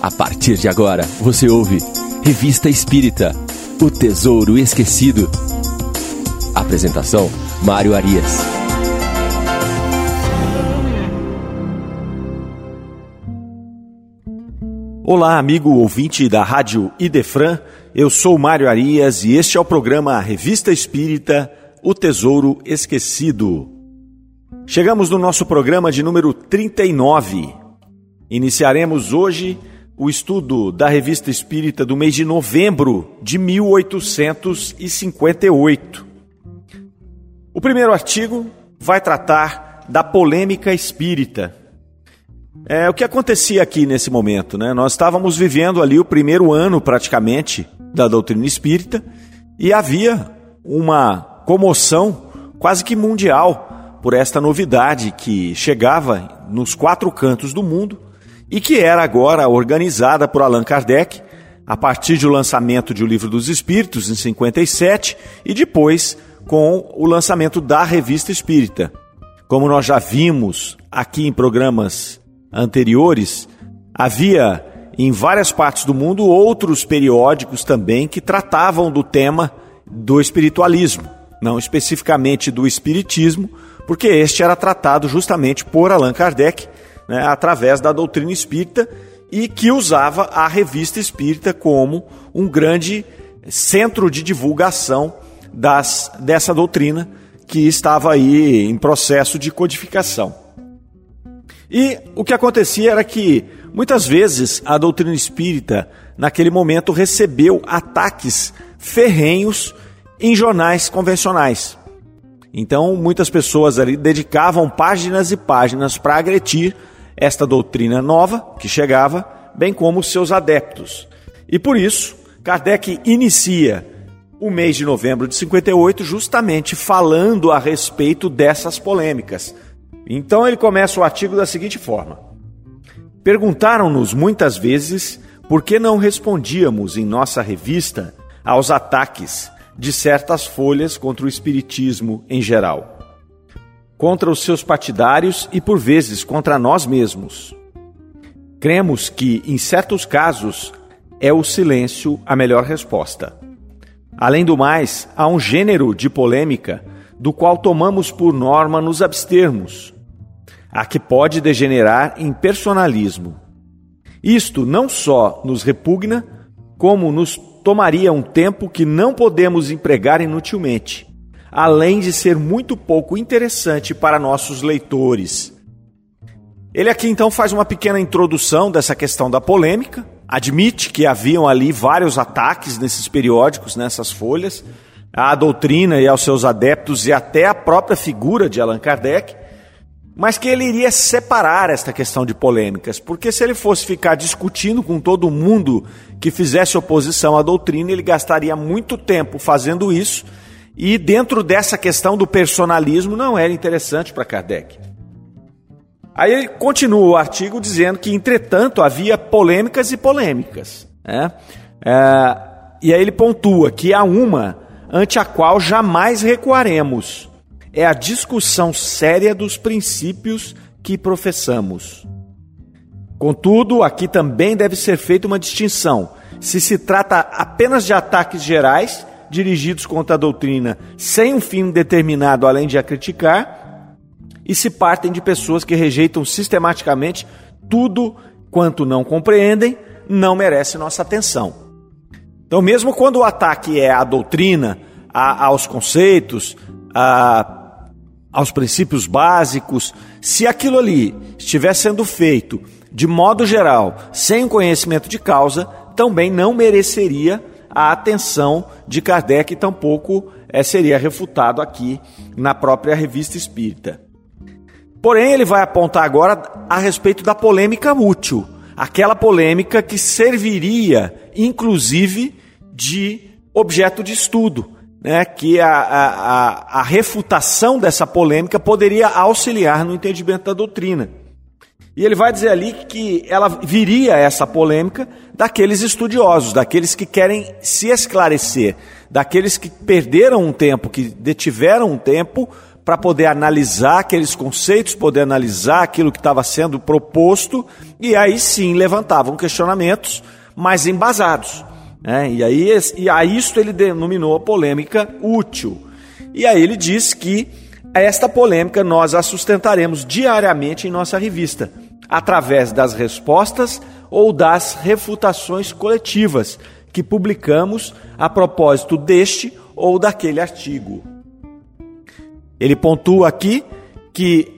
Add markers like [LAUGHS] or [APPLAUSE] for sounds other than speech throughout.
A partir de agora, você ouve Revista Espírita O Tesouro Esquecido. Apresentação: Mário Arias. Olá, amigo ouvinte da Rádio Idefran. Eu sou Mário Arias e este é o programa Revista Espírita O Tesouro Esquecido. Chegamos no nosso programa de número 39. Iniciaremos hoje o estudo da Revista Espírita do mês de novembro de 1858. O primeiro artigo vai tratar da polêmica espírita. É o que acontecia aqui nesse momento, né? Nós estávamos vivendo ali o primeiro ano praticamente da doutrina espírita e havia uma comoção quase que mundial por esta novidade que chegava nos quatro cantos do mundo e que era agora organizada por Allan Kardec a partir do lançamento de O Livro dos Espíritos, em 57, e depois com o lançamento da Revista Espírita. Como nós já vimos aqui em programas anteriores, havia em várias partes do mundo outros periódicos também que tratavam do tema do espiritualismo, não especificamente do espiritismo, porque este era tratado justamente por Allan Kardec né, através da doutrina espírita e que usava a revista espírita como um grande centro de divulgação das, dessa doutrina que estava aí em processo de codificação. E o que acontecia era que muitas vezes a doutrina espírita, naquele momento, recebeu ataques ferrenhos em jornais convencionais. Então, muitas pessoas ali dedicavam páginas e páginas para agredir esta doutrina nova que chegava, bem como seus adeptos. E por isso, Kardec inicia o mês de novembro de 58 justamente falando a respeito dessas polêmicas. Então ele começa o artigo da seguinte forma: Perguntaram-nos muitas vezes por que não respondíamos em nossa revista aos ataques de certas folhas contra o espiritismo em geral contra os seus partidários e por vezes contra nós mesmos. Cremos que, em certos casos, é o silêncio a melhor resposta. Além do mais, há um gênero de polêmica do qual tomamos por norma nos abstermos, a que pode degenerar em personalismo. Isto não só nos repugna, como nos tomaria um tempo que não podemos empregar inutilmente além de ser muito pouco interessante para nossos leitores. Ele aqui então faz uma pequena introdução dessa questão da polêmica, admite que haviam ali vários ataques nesses periódicos, nessas folhas, à doutrina e aos seus adeptos e até à própria figura de Allan Kardec, mas que ele iria separar esta questão de polêmicas, porque se ele fosse ficar discutindo com todo mundo que fizesse oposição à doutrina, ele gastaria muito tempo fazendo isso e dentro dessa questão do personalismo não era interessante para Kardec. Aí ele continua o artigo dizendo que, entretanto, havia polêmicas e polêmicas. Né? É, e aí ele pontua que há uma ante a qual jamais recuaremos. É a discussão séria dos princípios que professamos. Contudo, aqui também deve ser feita uma distinção. Se se trata apenas de ataques gerais, dirigidos contra a doutrina sem um fim determinado além de a criticar, e se partem de pessoas que rejeitam sistematicamente tudo quanto não compreendem, não merece nossa atenção. Então, mesmo quando o ataque é à doutrina, a, aos conceitos, a, aos princípios básicos, se aquilo ali estiver sendo feito de modo geral, sem conhecimento de causa, também não mereceria a atenção de Kardec tampouco é, seria refutado aqui na própria revista espírita. Porém, ele vai apontar agora a respeito da polêmica útil, aquela polêmica que serviria, inclusive, de objeto de estudo, né? que a, a, a refutação dessa polêmica poderia auxiliar no entendimento da doutrina. E ele vai dizer ali que ela viria essa polêmica daqueles estudiosos, daqueles que querem se esclarecer, daqueles que perderam um tempo, que detiveram um tempo para poder analisar aqueles conceitos, poder analisar aquilo que estava sendo proposto, e aí sim levantavam questionamentos mais embasados. Né? E, aí, e a isto ele denominou a polêmica útil. E aí ele diz que esta polêmica nós a sustentaremos diariamente em nossa revista, através das respostas ou das refutações coletivas que publicamos a propósito deste ou daquele artigo. Ele pontua aqui que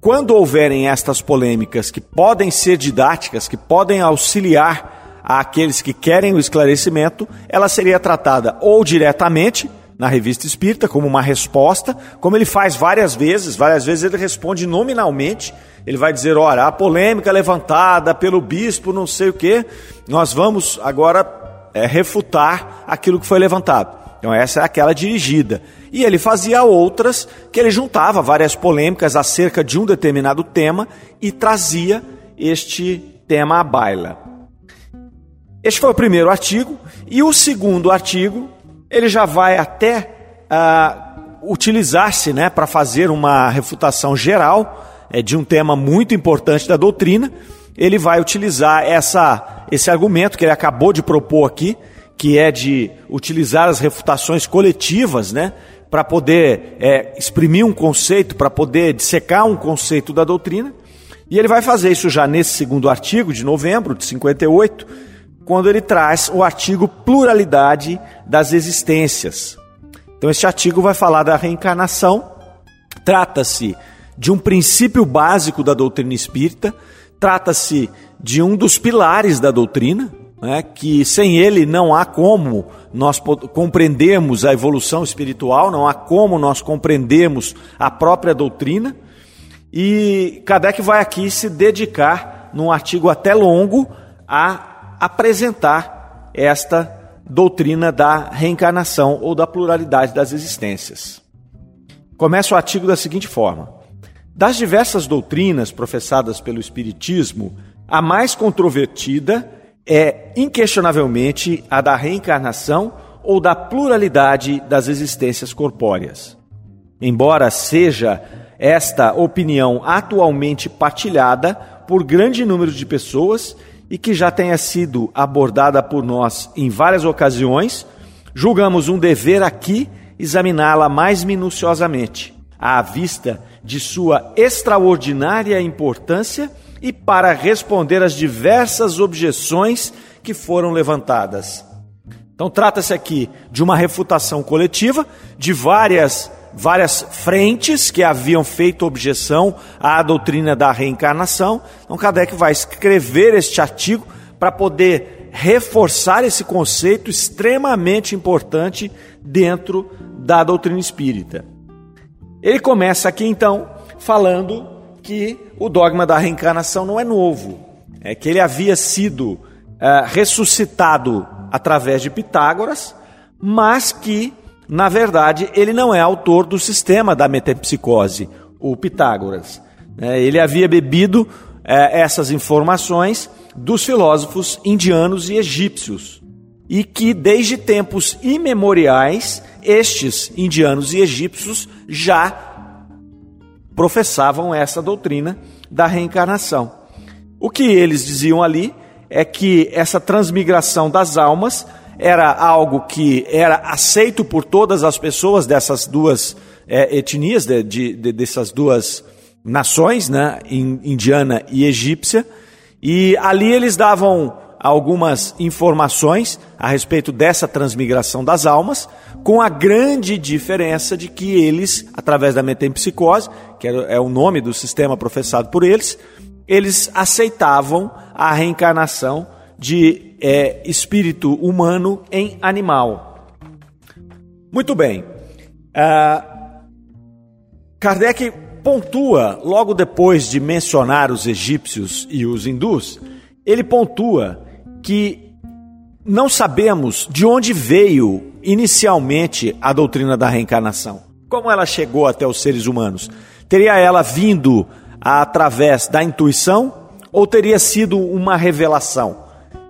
quando houverem estas polêmicas que podem ser didáticas, que podem auxiliar aqueles que querem o esclarecimento, ela seria tratada ou diretamente na revista espírita como uma resposta, como ele faz várias vezes, várias vezes ele responde nominalmente, ele vai dizer, olha, a polêmica levantada pelo bispo não sei o que, nós vamos agora é, refutar aquilo que foi levantado. Então essa é aquela dirigida. E ele fazia outras que ele juntava várias polêmicas acerca de um determinado tema e trazia este tema à baila. Este foi o primeiro artigo e o segundo artigo ele já vai até uh, utilizar-se, né, para fazer uma refutação geral é, de um tema muito importante da doutrina. Ele vai utilizar essa, esse argumento que ele acabou de propor aqui, que é de utilizar as refutações coletivas, né, para poder é, exprimir um conceito, para poder dissecar um conceito da doutrina. E ele vai fazer isso já nesse segundo artigo de novembro de 58, quando ele traz o artigo Pluralidade das Existências. Então, este artigo vai falar da reencarnação. Trata-se de um princípio básico da doutrina espírita, trata-se de um dos pilares da doutrina, né, que sem ele não há como nós compreendermos a evolução espiritual, não há como nós compreendermos a própria doutrina. E Kardec vai aqui se dedicar, num artigo até longo, a apresentar esta doutrina da reencarnação ou da pluralidade das existências. Começa o artigo da seguinte forma: Das diversas doutrinas professadas pelo Espiritismo, a mais controvertida é inquestionavelmente a da reencarnação ou da pluralidade das existências corpóreas. Embora seja esta opinião atualmente partilhada por grande número de pessoas e que já tenha sido abordada por nós em várias ocasiões, julgamos um dever aqui examiná-la mais minuciosamente, à vista de sua extraordinária importância e para responder às diversas objeções que foram levantadas. Então trata-se aqui de uma refutação coletiva de várias várias frentes que haviam feito objeção à doutrina da reencarnação. Então Kardec vai escrever este artigo para poder reforçar esse conceito extremamente importante dentro da doutrina espírita. Ele começa aqui então falando que o dogma da reencarnação não é novo, é que ele havia sido é, ressuscitado através de Pitágoras, mas que, na verdade, ele não é autor do sistema da metempsicose, o Pitágoras. É, ele havia bebido é, essas informações dos filósofos indianos e egípcios, e que desde tempos imemoriais estes indianos e egípcios já professavam essa doutrina da reencarnação. O que eles diziam ali é que essa transmigração das almas era algo que era aceito por todas as pessoas dessas duas é, etnias, de, de, dessas duas nações, né, indiana e egípcia, e ali eles davam algumas informações a respeito dessa transmigração das almas, com a grande diferença de que eles, através da metempsicose, que é o nome do sistema professado por eles, eles aceitavam a reencarnação de é, espírito humano em animal. Muito bem. Uh, Kardec pontua, logo depois de mencionar os egípcios e os hindus, ele pontua que não sabemos de onde veio inicialmente a doutrina da reencarnação. Como ela chegou até os seres humanos? Teria ela vindo através da intuição ou teria sido uma revelação?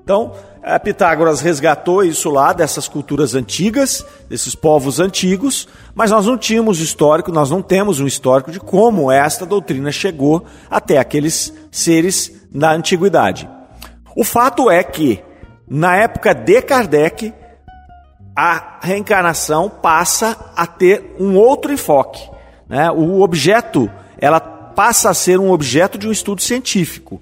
Então, é, Pitágoras resgatou isso lá dessas culturas antigas, desses povos antigos, mas nós não tínhamos histórico, nós não temos um histórico de como esta doutrina chegou até aqueles seres na antiguidade. O fato é que, na época de Kardec, a reencarnação passa a ter um outro enfoque. Né? O objeto, ela passa a ser um objeto de um estudo científico.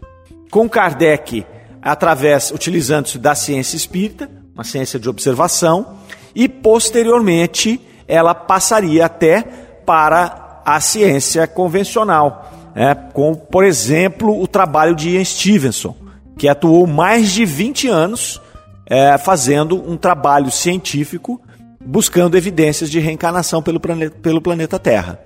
Com Kardec, através, utilizando-se da ciência espírita, uma ciência de observação, e posteriormente ela passaria até para a ciência convencional, né? com, por exemplo, o trabalho de Ian Stevenson, que atuou mais de 20 anos é, fazendo um trabalho científico buscando evidências de reencarnação pelo pelo planeta Terra.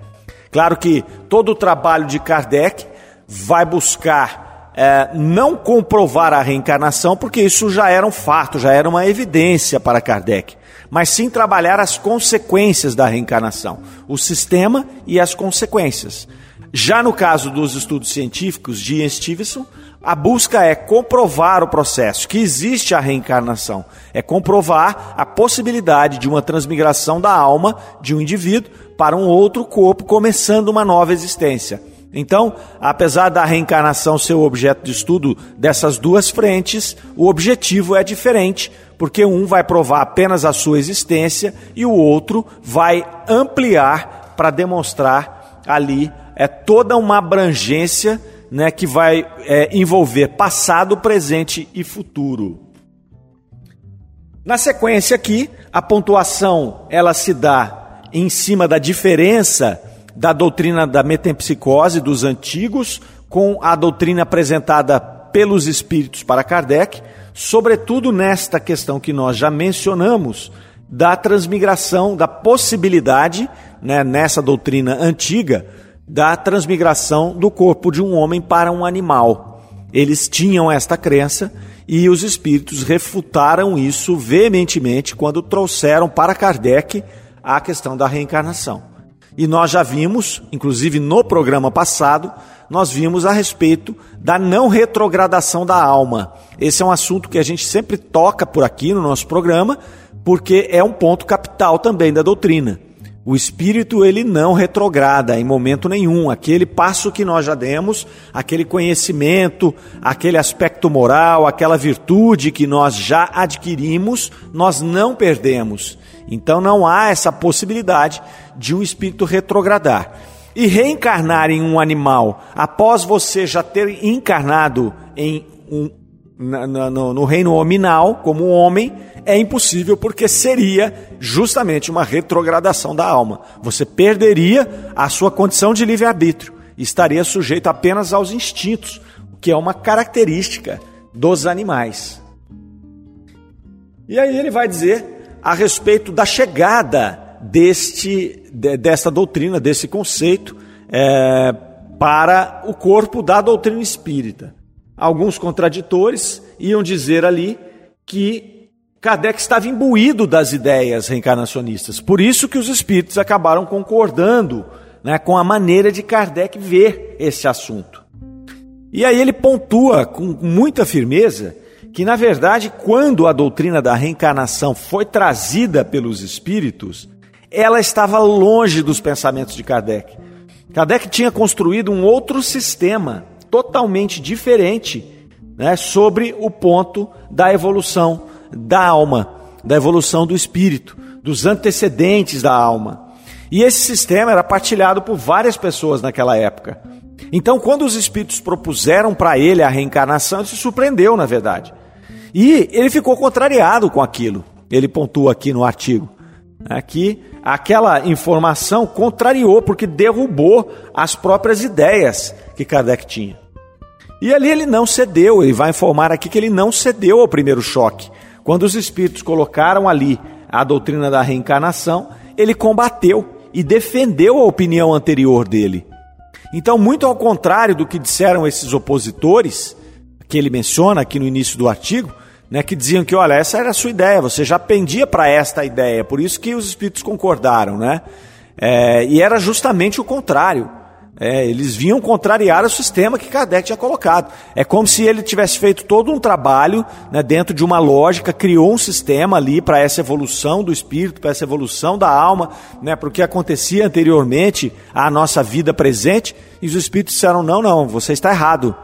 Claro que todo o trabalho de Kardec vai buscar é, não comprovar a reencarnação, porque isso já era um fato, já era uma evidência para Kardec, mas sim trabalhar as consequências da reencarnação, o sistema e as consequências. Já no caso dos estudos científicos de Ian Stevenson, a busca é comprovar o processo, que existe a reencarnação. É comprovar a possibilidade de uma transmigração da alma de um indivíduo para um outro corpo, começando uma nova existência. Então, apesar da reencarnação ser o objeto de estudo dessas duas frentes, o objetivo é diferente, porque um vai provar apenas a sua existência e o outro vai ampliar para demonstrar ali é toda uma abrangência né, que vai é, envolver passado, presente e futuro. Na sequência aqui, a pontuação ela se dá em cima da diferença da doutrina da metempsicose dos antigos com a doutrina apresentada pelos espíritos para Kardec, sobretudo nesta questão que nós já mencionamos da transmigração, da possibilidade, né, nessa doutrina antiga, da transmigração do corpo de um homem para um animal. Eles tinham esta crença e os espíritos refutaram isso veementemente quando trouxeram para Kardec a questão da reencarnação. E nós já vimos, inclusive no programa passado, nós vimos a respeito da não retrogradação da alma. Esse é um assunto que a gente sempre toca por aqui no nosso programa, porque é um ponto capital também da doutrina. O espírito ele não retrograda em momento nenhum. Aquele passo que nós já demos, aquele conhecimento, aquele aspecto moral, aquela virtude que nós já adquirimos, nós não perdemos. Então não há essa possibilidade de um espírito retrogradar. E reencarnar em um animal após você já ter encarnado em um, na, na, no, no reino hominal, como um homem, é impossível porque seria justamente uma retrogradação da alma. Você perderia a sua condição de livre-arbítrio estaria sujeito apenas aos instintos, o que é uma característica dos animais. E aí ele vai dizer a respeito da chegada deste, desta doutrina, desse conceito, é, para o corpo da doutrina espírita. Alguns contraditores iam dizer ali que Kardec estava imbuído das ideias reencarnacionistas. Por isso que os espíritos acabaram concordando né, com a maneira de Kardec ver esse assunto. E aí ele pontua com muita firmeza que, na verdade, quando a doutrina da reencarnação foi trazida pelos espíritos, ela estava longe dos pensamentos de Kardec. Kardec tinha construído um outro sistema totalmente diferente né, sobre o ponto da evolução da alma, da evolução do espírito, dos antecedentes da alma. E esse sistema era partilhado por várias pessoas naquela época. Então, quando os espíritos propuseram para ele a reencarnação, ele se surpreendeu, na verdade. E ele ficou contrariado com aquilo. Ele pontua aqui no artigo. Aqui, aquela informação contrariou, porque derrubou as próprias ideias que Kardec tinha. E ali ele não cedeu, ele vai informar aqui que ele não cedeu ao primeiro choque. Quando os espíritos colocaram ali a doutrina da reencarnação, ele combateu e defendeu a opinião anterior dele. Então, muito ao contrário do que disseram esses opositores, que ele menciona aqui no início do artigo, né, que diziam que, olha, essa era a sua ideia, você já pendia para esta ideia, por isso que os espíritos concordaram, né? É, e era justamente o contrário. É, eles vinham contrariar o sistema que Kardec tinha colocado. É como se ele tivesse feito todo um trabalho né, dentro de uma lógica, criou um sistema ali para essa evolução do espírito, para essa evolução da alma, né, para o que acontecia anteriormente à nossa vida presente. E os espíritos disseram: não, não, você está errado.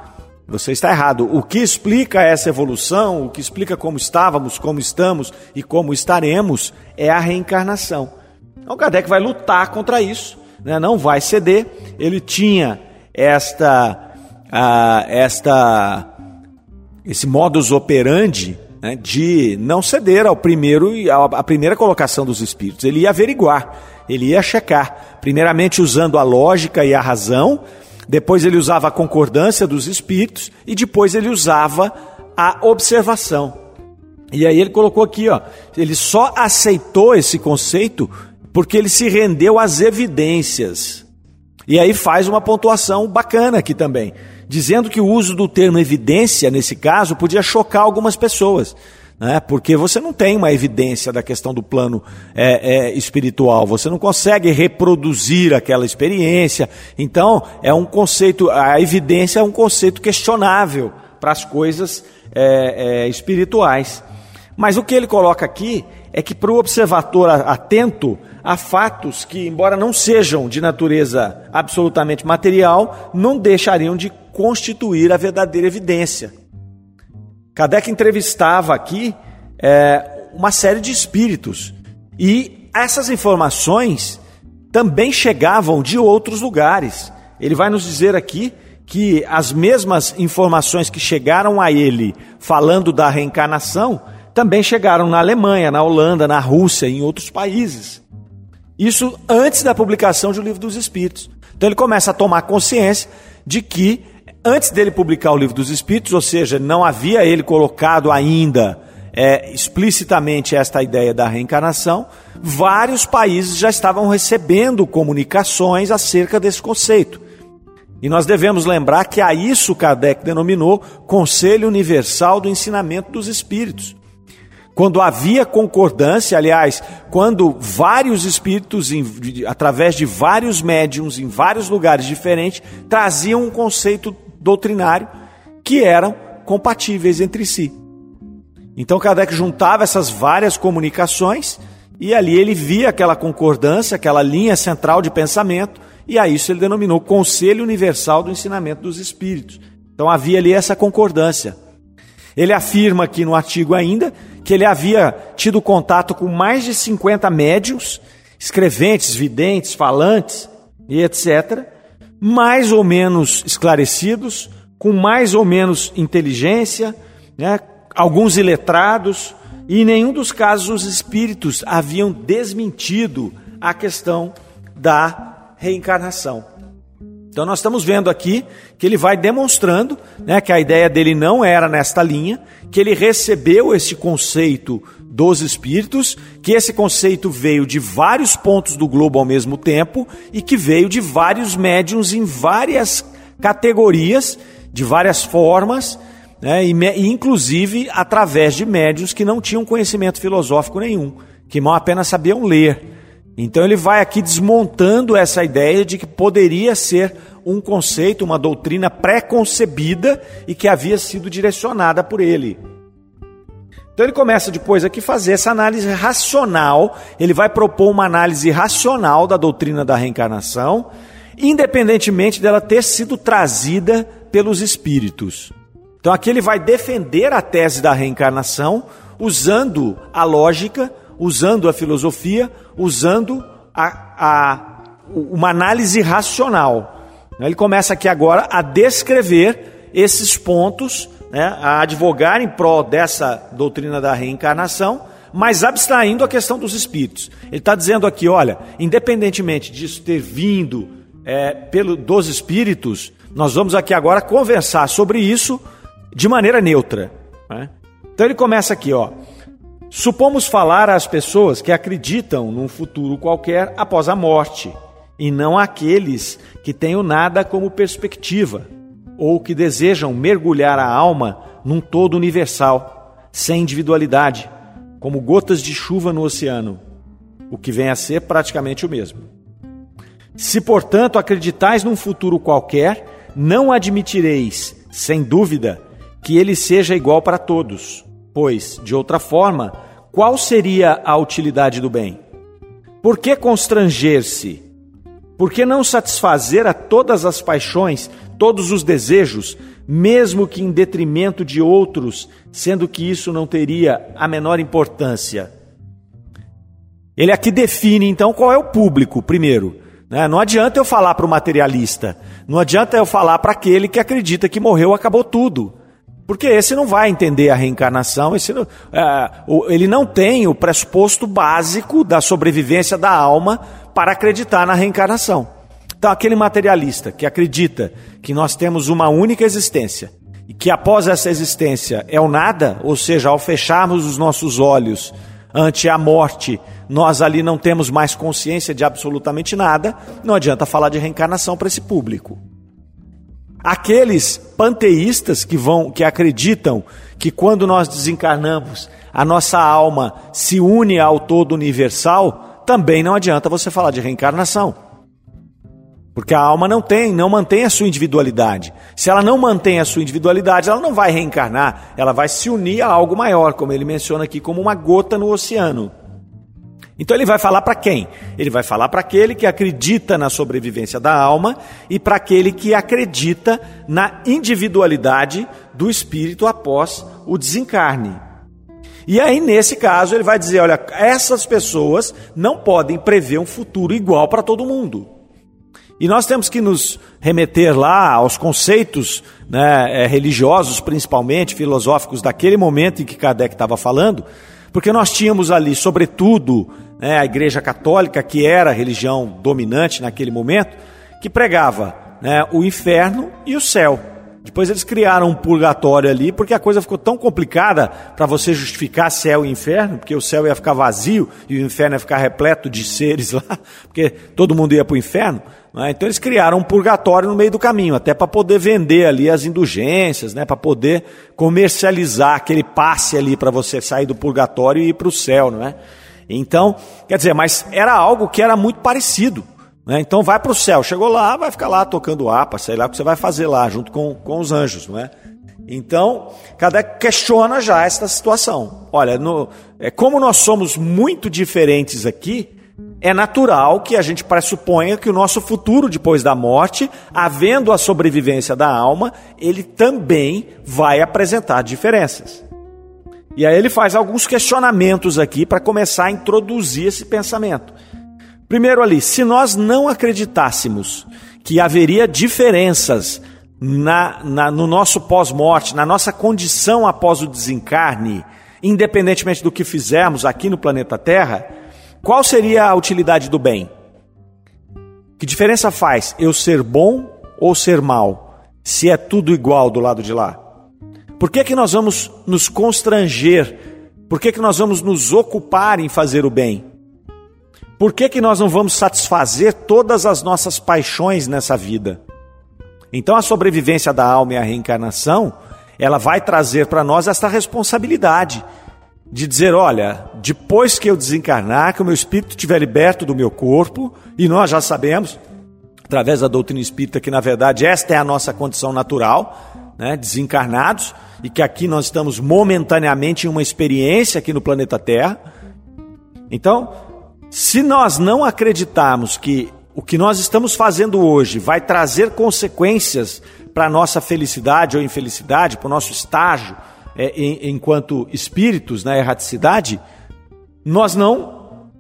Você está errado. O que explica essa evolução, o que explica como estávamos, como estamos e como estaremos, é a reencarnação. Então Kardec vai lutar contra isso né, não vai ceder. Ele tinha esta, uh, esta, esse modus operandi né, de não ceder ao primeiro à primeira colocação dos espíritos. Ele ia averiguar, ele ia checar, primeiramente usando a lógica e a razão, depois ele usava a concordância dos espíritos e depois ele usava a observação. E aí ele colocou aqui, ó, ele só aceitou esse conceito porque ele se rendeu às evidências. E aí faz uma pontuação bacana aqui também, dizendo que o uso do termo evidência, nesse caso, podia chocar algumas pessoas. Né? Porque você não tem uma evidência da questão do plano é, é, espiritual, você não consegue reproduzir aquela experiência. Então, é um conceito, a evidência é um conceito questionável para as coisas é, é espirituais. Mas o que ele coloca aqui é que para o observador atento, há fatos que, embora não sejam de natureza absolutamente material, não deixariam de constituir a verdadeira evidência. Kardec entrevistava aqui é, uma série de espíritos e essas informações também chegavam de outros lugares. Ele vai nos dizer aqui que as mesmas informações que chegaram a ele falando da reencarnação também chegaram na Alemanha, na Holanda, na Rússia e em outros países. Isso antes da publicação de O Livro dos Espíritos. Então ele começa a tomar consciência de que, antes dele publicar o Livro dos Espíritos, ou seja, não havia ele colocado ainda é, explicitamente esta ideia da reencarnação, vários países já estavam recebendo comunicações acerca desse conceito. E nós devemos lembrar que a isso Kardec denominou Conselho Universal do Ensinamento dos Espíritos. Quando havia concordância, aliás, quando vários espíritos, através de vários médiums em vários lugares diferentes, traziam um conceito doutrinário que eram compatíveis entre si. Então Kardec juntava essas várias comunicações e ali ele via aquela concordância, aquela linha central de pensamento, e a isso ele denominou Conselho Universal do Ensinamento dos Espíritos. Então havia ali essa concordância. Ele afirma aqui no artigo ainda que ele havia tido contato com mais de 50 médios, escreventes, videntes, falantes e etc., mais ou menos esclarecidos, com mais ou menos inteligência, né, alguns iletrados, e em nenhum dos casos os espíritos haviam desmentido a questão da reencarnação. Então nós estamos vendo aqui que ele vai demonstrando né, que a ideia dele não era nesta linha, que ele recebeu esse conceito dos espíritos, que esse conceito veio de vários pontos do globo ao mesmo tempo e que veio de vários médiums em várias categorias, de várias formas, né, e, inclusive através de médiums que não tinham conhecimento filosófico nenhum, que mal apenas sabiam ler. Então ele vai aqui desmontando essa ideia de que poderia ser um conceito, uma doutrina pré-concebida e que havia sido direcionada por ele. Então ele começa depois aqui fazer essa análise racional, ele vai propor uma análise racional da doutrina da reencarnação, independentemente dela ter sido trazida pelos espíritos. Então aqui ele vai defender a tese da reencarnação usando a lógica, usando a filosofia, usando a, a, uma análise racional. Ele começa aqui agora a descrever esses pontos, né, a advogar em prol dessa doutrina da reencarnação, mas abstraindo a questão dos espíritos. Ele está dizendo aqui, olha, independentemente disso ter vindo é, pelo, dos espíritos, nós vamos aqui agora conversar sobre isso de maneira neutra. Né? Então ele começa aqui, ó. Supomos falar às pessoas que acreditam num futuro qualquer após a morte, e não àqueles que tenham nada como perspectiva, ou que desejam mergulhar a alma num todo universal, sem individualidade, como gotas de chuva no oceano, o que vem a ser praticamente o mesmo. Se, portanto, acreditais num futuro qualquer, não admitireis, sem dúvida, que ele seja igual para todos, pois, de outra forma, qual seria a utilidade do bem? Por que constranger-se? Por que não satisfazer a todas as paixões, todos os desejos, mesmo que em detrimento de outros, sendo que isso não teria a menor importância? Ele aqui define então qual é o público, primeiro. Né? Não adianta eu falar para o materialista, não adianta eu falar para aquele que acredita que morreu, acabou tudo. Porque esse não vai entender a reencarnação, esse não, é, ele não tem o pressuposto básico da sobrevivência da alma para acreditar na reencarnação. Então, aquele materialista que acredita que nós temos uma única existência e que após essa existência é o nada, ou seja, ao fecharmos os nossos olhos ante a morte, nós ali não temos mais consciência de absolutamente nada, não adianta falar de reencarnação para esse público. Aqueles panteístas que vão que acreditam que quando nós desencarnamos, a nossa alma se une ao todo universal, também não adianta você falar de reencarnação. Porque a alma não tem, não mantém a sua individualidade. Se ela não mantém a sua individualidade, ela não vai reencarnar, ela vai se unir a algo maior, como ele menciona aqui, como uma gota no oceano. Então ele vai falar para quem? Ele vai falar para aquele que acredita na sobrevivência da alma e para aquele que acredita na individualidade do espírito após o desencarne. E aí, nesse caso, ele vai dizer: olha, essas pessoas não podem prever um futuro igual para todo mundo. E nós temos que nos remeter lá aos conceitos né, eh, religiosos, principalmente filosóficos, daquele momento em que Kardec estava falando, porque nós tínhamos ali, sobretudo, né, a Igreja Católica, que era a religião dominante naquele momento, que pregava né, o inferno e o céu. Depois eles criaram um purgatório ali, porque a coisa ficou tão complicada para você justificar céu e inferno, porque o céu ia ficar vazio e o inferno ia ficar repleto de seres [LAUGHS] lá, porque todo mundo ia para o inferno. Né? Então eles criaram um purgatório no meio do caminho, até para poder vender ali as indulgências, né? para poder comercializar aquele passe ali para você sair do purgatório e ir para o céu, não é? Então, quer dizer, mas era algo que era muito parecido. Né? Então vai para o céu, chegou lá, vai ficar lá tocando apa, sei lá o que você vai fazer lá, junto com, com os anjos, não é? Então, cada questiona já esta situação. Olha, no, é, como nós somos muito diferentes aqui, é natural que a gente pressuponha que o nosso futuro depois da morte, havendo a sobrevivência da alma, ele também vai apresentar diferenças. E aí ele faz alguns questionamentos aqui para começar a introduzir esse pensamento. Primeiro ali, se nós não acreditássemos que haveria diferenças na, na, no nosso pós-morte, na nossa condição após o desencarne, independentemente do que fizermos aqui no planeta Terra, qual seria a utilidade do bem? Que diferença faz eu ser bom ou ser mal, se é tudo igual do lado de lá? Por que, que nós vamos nos constranger? Por que, que nós vamos nos ocupar em fazer o bem? Por que, que nós não vamos satisfazer todas as nossas paixões nessa vida? Então a sobrevivência da alma e a reencarnação, ela vai trazer para nós esta responsabilidade de dizer, olha, depois que eu desencarnar, que o meu espírito estiver liberto do meu corpo, e nós já sabemos, através da doutrina espírita, que na verdade esta é a nossa condição natural, né, desencarnados, e que aqui nós estamos momentaneamente em uma experiência aqui no planeta Terra. Então, se nós não acreditarmos que o que nós estamos fazendo hoje vai trazer consequências para a nossa felicidade ou infelicidade, para o nosso estágio é, em, enquanto espíritos na erraticidade, nós não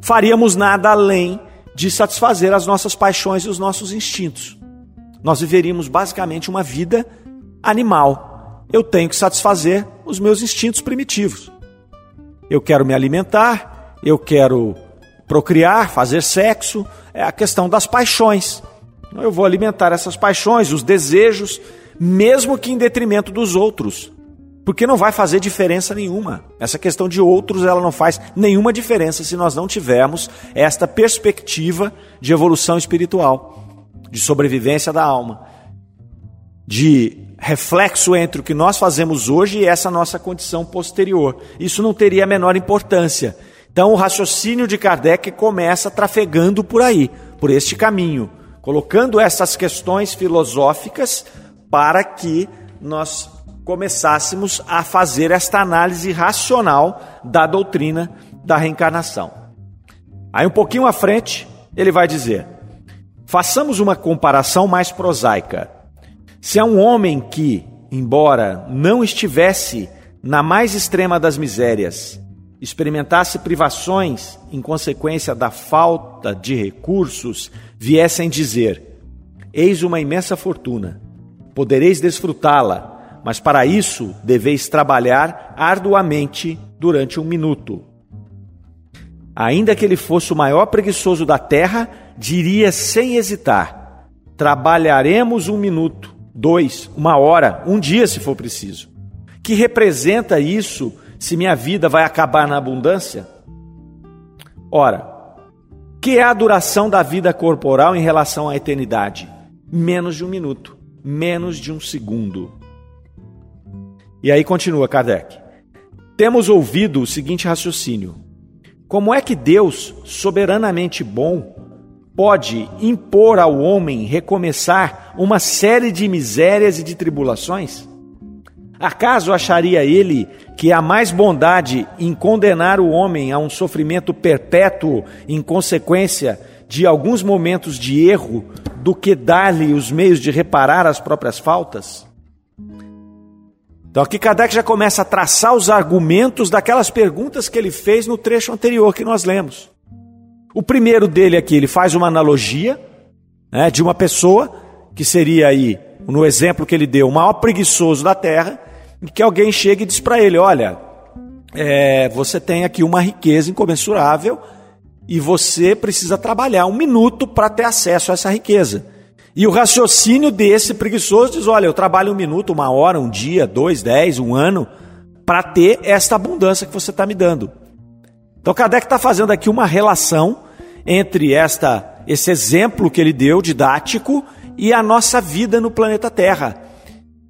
faríamos nada além de satisfazer as nossas paixões e os nossos instintos. Nós viveríamos basicamente uma vida animal. Eu tenho que satisfazer os meus instintos primitivos. Eu quero me alimentar, eu quero procriar, fazer sexo, é a questão das paixões. Eu vou alimentar essas paixões, os desejos, mesmo que em detrimento dos outros. Porque não vai fazer diferença nenhuma. Essa questão de outros, ela não faz nenhuma diferença se nós não tivermos esta perspectiva de evolução espiritual, de sobrevivência da alma, de reflexo entre o que nós fazemos hoje e essa nossa condição posterior. Isso não teria a menor importância. Então o raciocínio de Kardec começa trafegando por aí. por este caminho, colocando essas questões filosóficas para que nós começássemos a fazer esta análise racional da doutrina da reencarnação. Aí, um pouquinho à frente, ele vai dizer: façamos uma comparação mais prosaica. Se há um homem que, embora não estivesse na mais extrema das misérias, experimentasse privações em consequência da falta de recursos, viessem dizer: Eis uma imensa fortuna, podereis desfrutá-la, mas para isso deveis trabalhar arduamente durante um minuto. Ainda que ele fosse o maior preguiçoso da terra, diria sem hesitar: Trabalharemos um minuto, dois, uma hora, um dia se for preciso. Que representa isso se minha vida vai acabar na abundância? Ora, que é a duração da vida corporal em relação à eternidade? Menos de um minuto, menos de um segundo. E aí continua Kardec. Temos ouvido o seguinte raciocínio: como é que Deus, soberanamente bom, pode impor ao homem recomeçar uma série de misérias e de tribulações? Acaso acharia ele que há mais bondade em condenar o homem a um sofrimento perpétuo em consequência de alguns momentos de erro do que dar-lhe os meios de reparar as próprias faltas? Então aqui Kardec já começa a traçar os argumentos daquelas perguntas que ele fez no trecho anterior que nós lemos. O primeiro dele aqui, ele faz uma analogia né, de uma pessoa que seria aí, no exemplo que ele deu, o maior preguiçoso da terra, e que alguém chega e diz para ele: Olha, é, você tem aqui uma riqueza incomensurável e você precisa trabalhar um minuto para ter acesso a essa riqueza. E o raciocínio desse preguiçoso diz: Olha, eu trabalho um minuto, uma hora, um dia, dois, dez, um ano, para ter esta abundância que você está me dando. Então, Kardec está fazendo aqui uma relação entre esta, esse exemplo que ele deu, didático, e a nossa vida no planeta Terra.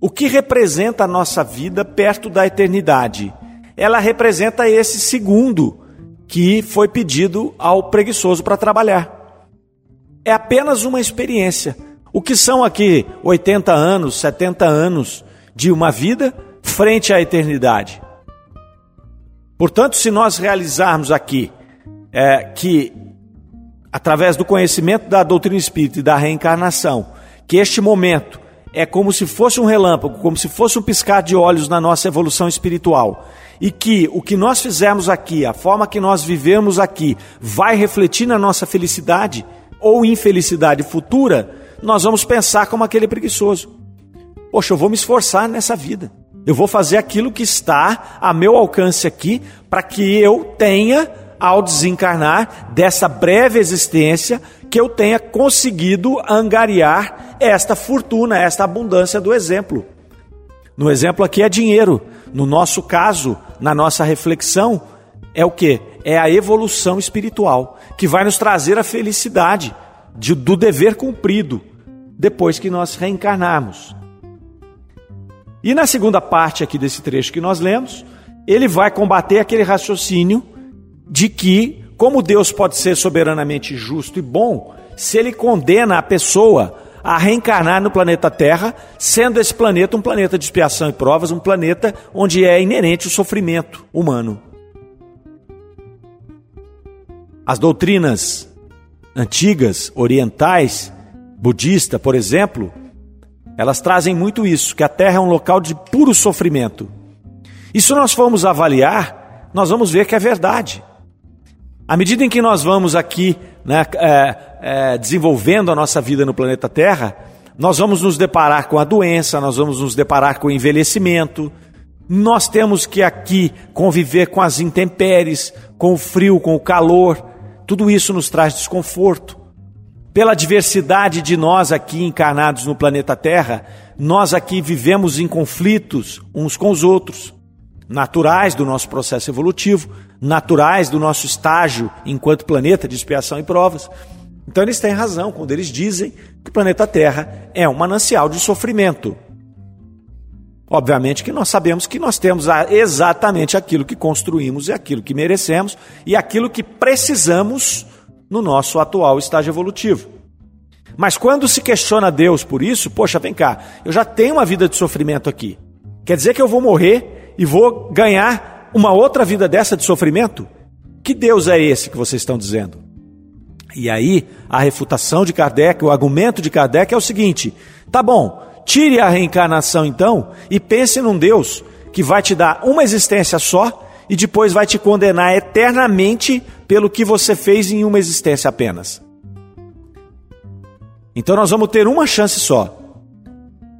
O que representa a nossa vida perto da eternidade? Ela representa esse segundo que foi pedido ao preguiçoso para trabalhar. É apenas uma experiência. O que são aqui 80 anos, 70 anos de uma vida frente à eternidade? Portanto, se nós realizarmos aqui é, que, através do conhecimento da doutrina espírita e da reencarnação, que este momento é como se fosse um relâmpago, como se fosse um piscar de olhos na nossa evolução espiritual. E que o que nós fizermos aqui, a forma que nós vivemos aqui, vai refletir na nossa felicidade ou infelicidade futura, nós vamos pensar como aquele preguiçoso. Poxa, eu vou me esforçar nessa vida. Eu vou fazer aquilo que está a meu alcance aqui para que eu tenha, ao desencarnar dessa breve existência, que eu tenha conseguido angariar esta fortuna, esta abundância do exemplo. No exemplo aqui é dinheiro. No nosso caso, na nossa reflexão, é o que? É a evolução espiritual, que vai nos trazer a felicidade de, do dever cumprido depois que nós reencarnarmos. E na segunda parte aqui desse trecho que nós lemos, ele vai combater aquele raciocínio de que como Deus pode ser soberanamente justo e bom se ele condena a pessoa a reencarnar no planeta Terra, sendo esse planeta um planeta de expiação e provas, um planeta onde é inerente o sofrimento humano. As doutrinas antigas, orientais, budista, por exemplo, elas trazem muito isso, que a Terra é um local de puro sofrimento. E se nós formos avaliar, nós vamos ver que é verdade. À medida em que nós vamos aqui né, é, é, desenvolvendo a nossa vida no planeta Terra, nós vamos nos deparar com a doença, nós vamos nos deparar com o envelhecimento, nós temos que aqui conviver com as intempéries, com o frio, com o calor, tudo isso nos traz desconforto. Pela diversidade de nós aqui encarnados no planeta Terra, nós aqui vivemos em conflitos uns com os outros naturais do nosso processo evolutivo, naturais do nosso estágio enquanto planeta de expiação e provas. Então eles têm razão quando eles dizem que o planeta Terra é um manancial de sofrimento. Obviamente que nós sabemos que nós temos exatamente aquilo que construímos e aquilo que merecemos e aquilo que precisamos no nosso atual estágio evolutivo. Mas quando se questiona Deus por isso, poxa, vem cá, eu já tenho uma vida de sofrimento aqui. Quer dizer que eu vou morrer e vou ganhar uma outra vida dessa de sofrimento? Que Deus é esse que vocês estão dizendo? E aí, a refutação de Kardec, o argumento de Kardec é o seguinte: tá bom, tire a reencarnação então e pense num Deus que vai te dar uma existência só e depois vai te condenar eternamente pelo que você fez em uma existência apenas. Então nós vamos ter uma chance só.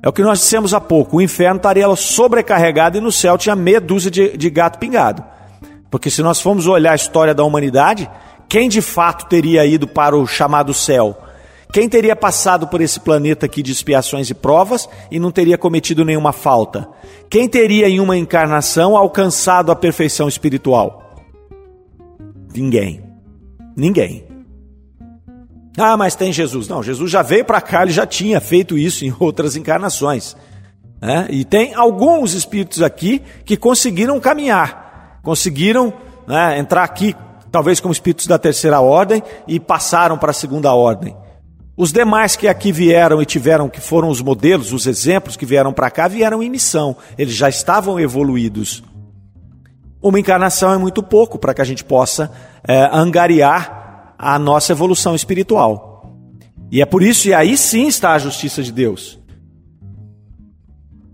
É o que nós dissemos há pouco: o inferno estaria sobrecarregado e no céu tinha meia dúzia de, de gato pingado. Porque se nós formos olhar a história da humanidade, quem de fato teria ido para o chamado céu? Quem teria passado por esse planeta aqui de expiações e provas e não teria cometido nenhuma falta? Quem teria em uma encarnação alcançado a perfeição espiritual? Ninguém. Ninguém. Ah, mas tem Jesus. Não, Jesus já veio para cá, ele já tinha feito isso em outras encarnações. Né? E tem alguns espíritos aqui que conseguiram caminhar, conseguiram né, entrar aqui, talvez como espíritos da terceira ordem, e passaram para a segunda ordem. Os demais que aqui vieram e tiveram, que foram os modelos, os exemplos que vieram para cá, vieram em missão. Eles já estavam evoluídos. Uma encarnação é muito pouco para que a gente possa é, angariar a nossa evolução espiritual. E é por isso, e aí sim está a justiça de Deus.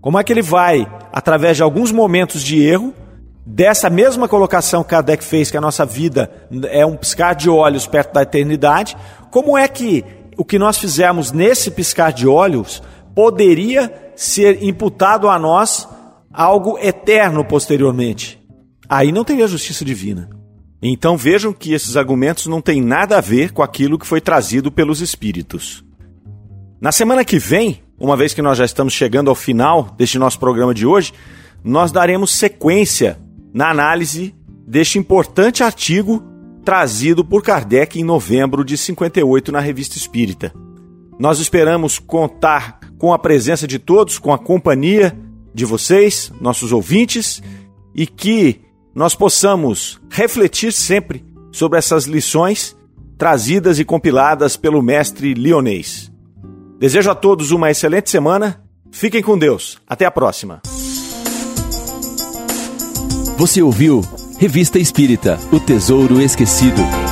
Como é que ele vai, através de alguns momentos de erro, dessa mesma colocação que Kardec fez, que a nossa vida é um piscar de olhos perto da eternidade, como é que o que nós fizemos nesse piscar de olhos poderia ser imputado a nós algo eterno posteriormente? Aí não teria justiça divina. Então vejam que esses argumentos não têm nada a ver com aquilo que foi trazido pelos espíritos. Na semana que vem, uma vez que nós já estamos chegando ao final deste nosso programa de hoje, nós daremos sequência na análise deste importante artigo trazido por Kardec em novembro de 58 na Revista Espírita. Nós esperamos contar com a presença de todos, com a companhia de vocês, nossos ouvintes, e que nós possamos refletir sempre sobre essas lições trazidas e compiladas pelo mestre lionês. Desejo a todos uma excelente semana. Fiquem com Deus. Até a próxima. Você ouviu Revista Espírita O Tesouro Esquecido.